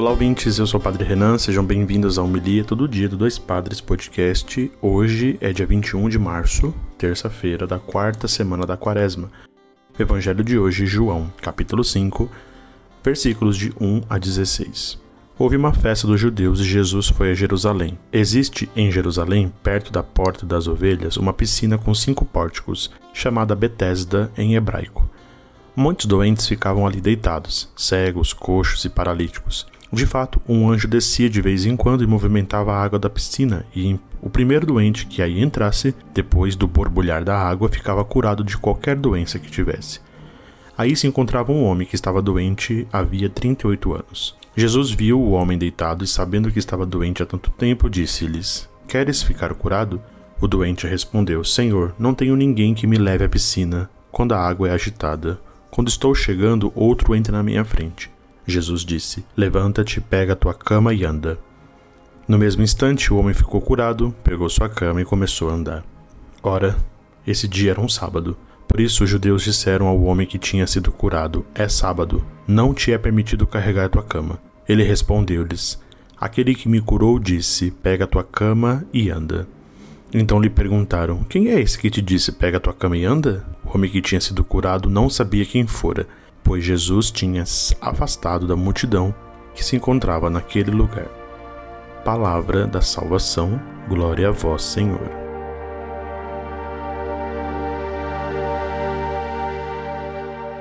Olá, ouvintes, eu sou o Padre Renan, sejam bem-vindos ao Homilia Todo Dia do Dois Padres Podcast. Hoje é dia 21 de março, terça-feira da quarta semana da quaresma. O evangelho de hoje, João, capítulo 5, versículos de 1 a 16. Houve uma festa dos judeus e Jesus foi a Jerusalém. Existe em Jerusalém, perto da Porta das Ovelhas, uma piscina com cinco pórticos, chamada Betesda em hebraico. Muitos doentes ficavam ali deitados, cegos, coxos e paralíticos. De fato, um anjo descia de vez em quando e movimentava a água da piscina, e o primeiro doente que aí entrasse, depois do borbulhar da água, ficava curado de qualquer doença que tivesse. Aí se encontrava um homem que estava doente havia 38 anos. Jesus viu o homem deitado e, sabendo que estava doente há tanto tempo, disse-lhes: Queres ficar curado? O doente respondeu: Senhor, não tenho ninguém que me leve à piscina quando a água é agitada. Quando estou chegando, outro entra na minha frente. Jesus disse: Levanta-te, pega a tua cama e anda. No mesmo instante, o homem ficou curado, pegou sua cama e começou a andar. Ora, esse dia era um sábado. Por isso os judeus disseram ao homem que tinha sido curado: É sábado, não te é permitido carregar tua cama. Ele respondeu-lhes: Aquele que me curou disse: Pega a tua cama e anda. Então lhe perguntaram: Quem é esse que te disse: Pega a tua cama e anda? O homem que tinha sido curado não sabia quem fora pois Jesus tinha afastado da multidão que se encontrava naquele lugar. Palavra da salvação, glória a vós, Senhor.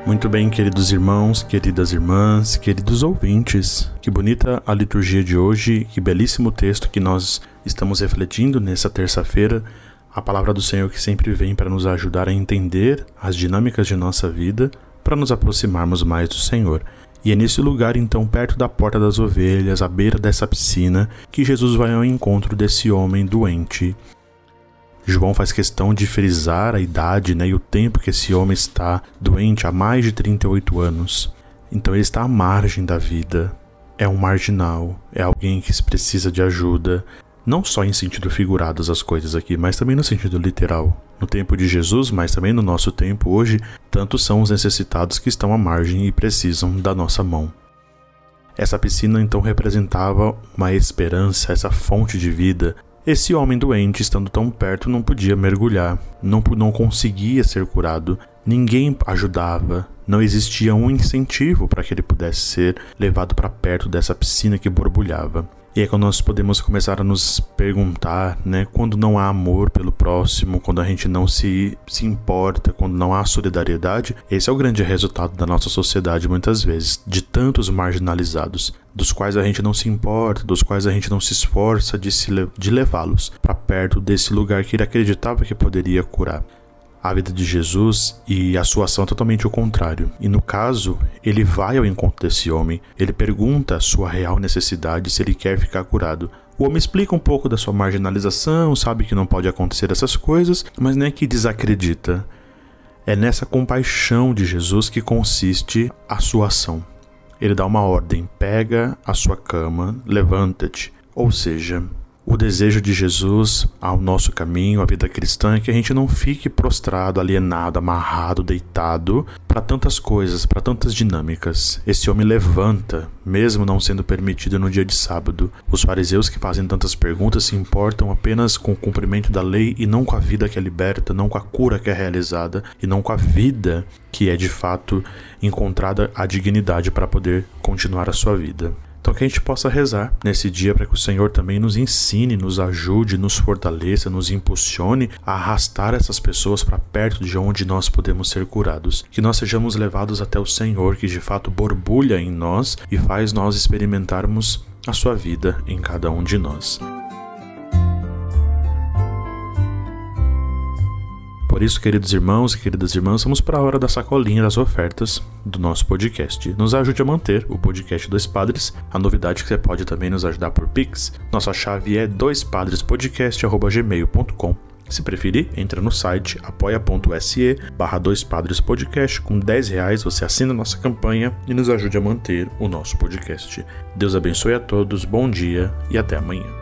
Muito bem, queridos irmãos, queridas irmãs, queridos ouvintes. Que bonita a liturgia de hoje, que belíssimo texto que nós estamos refletindo nessa terça-feira. A palavra do Senhor que sempre vem para nos ajudar a entender as dinâmicas de nossa vida, para nos aproximarmos mais do Senhor. E é nesse lugar, então, perto da porta das ovelhas, à beira dessa piscina, que Jesus vai ao encontro desse homem doente. João faz questão de frisar a idade né, e o tempo que esse homem está doente há mais de 38 anos. Então ele está à margem da vida. É um marginal, é alguém que precisa de ajuda, não só em sentido figurado as coisas aqui, mas também no sentido literal. No tempo de Jesus, mas também no nosso tempo hoje, tantos são os necessitados que estão à margem e precisam da nossa mão. Essa piscina então representava uma esperança, essa fonte de vida. Esse homem doente, estando tão perto, não podia mergulhar, não, não conseguia ser curado, ninguém ajudava, não existia um incentivo para que ele pudesse ser levado para perto dessa piscina que borbulhava. E é quando nós podemos começar a nos perguntar, né, quando não há amor pelo próximo, quando a gente não se, se importa, quando não há solidariedade, esse é o grande resultado da nossa sociedade muitas vezes, de tantos marginalizados, dos quais a gente não se importa, dos quais a gente não se esforça de, se, de levá-los para perto desse lugar que ele acreditava que poderia curar a vida de Jesus e a sua ação é totalmente o contrário. E no caso, ele vai ao encontro desse homem, ele pergunta a sua real necessidade se ele quer ficar curado. O homem explica um pouco da sua marginalização, sabe que não pode acontecer essas coisas, mas não é que desacredita. É nessa compaixão de Jesus que consiste a sua ação. Ele dá uma ordem: pega a sua cama, levanta-te. Ou seja, o desejo de Jesus ao nosso caminho, à vida cristã, é que a gente não fique prostrado, alienado, amarrado, deitado para tantas coisas, para tantas dinâmicas. Esse homem levanta, mesmo não sendo permitido no dia de sábado. Os fariseus que fazem tantas perguntas se importam apenas com o cumprimento da lei e não com a vida que é liberta, não com a cura que é realizada e não com a vida que é de fato encontrada a dignidade para poder continuar a sua vida. Então que a gente possa rezar nesse dia para que o Senhor também nos ensine, nos ajude, nos fortaleça, nos impulsione a arrastar essas pessoas para perto de onde nós podemos ser curados. Que nós sejamos levados até o Senhor, que de fato borbulha em nós e faz nós experimentarmos a sua vida em cada um de nós. Por isso, queridos irmãos e queridas irmãs, vamos para a hora da sacolinha das ofertas do nosso podcast. Nos ajude a manter o podcast Dois Padres. A novidade é que você pode também nos ajudar por Pix. Nossa chave é doispadrespodcast.gmail.com se preferir, entra no site apoia.se barra dois padres podcast. Com 10 reais você assina nossa campanha e nos ajude a manter o nosso podcast. Deus abençoe a todos, bom dia e até amanhã.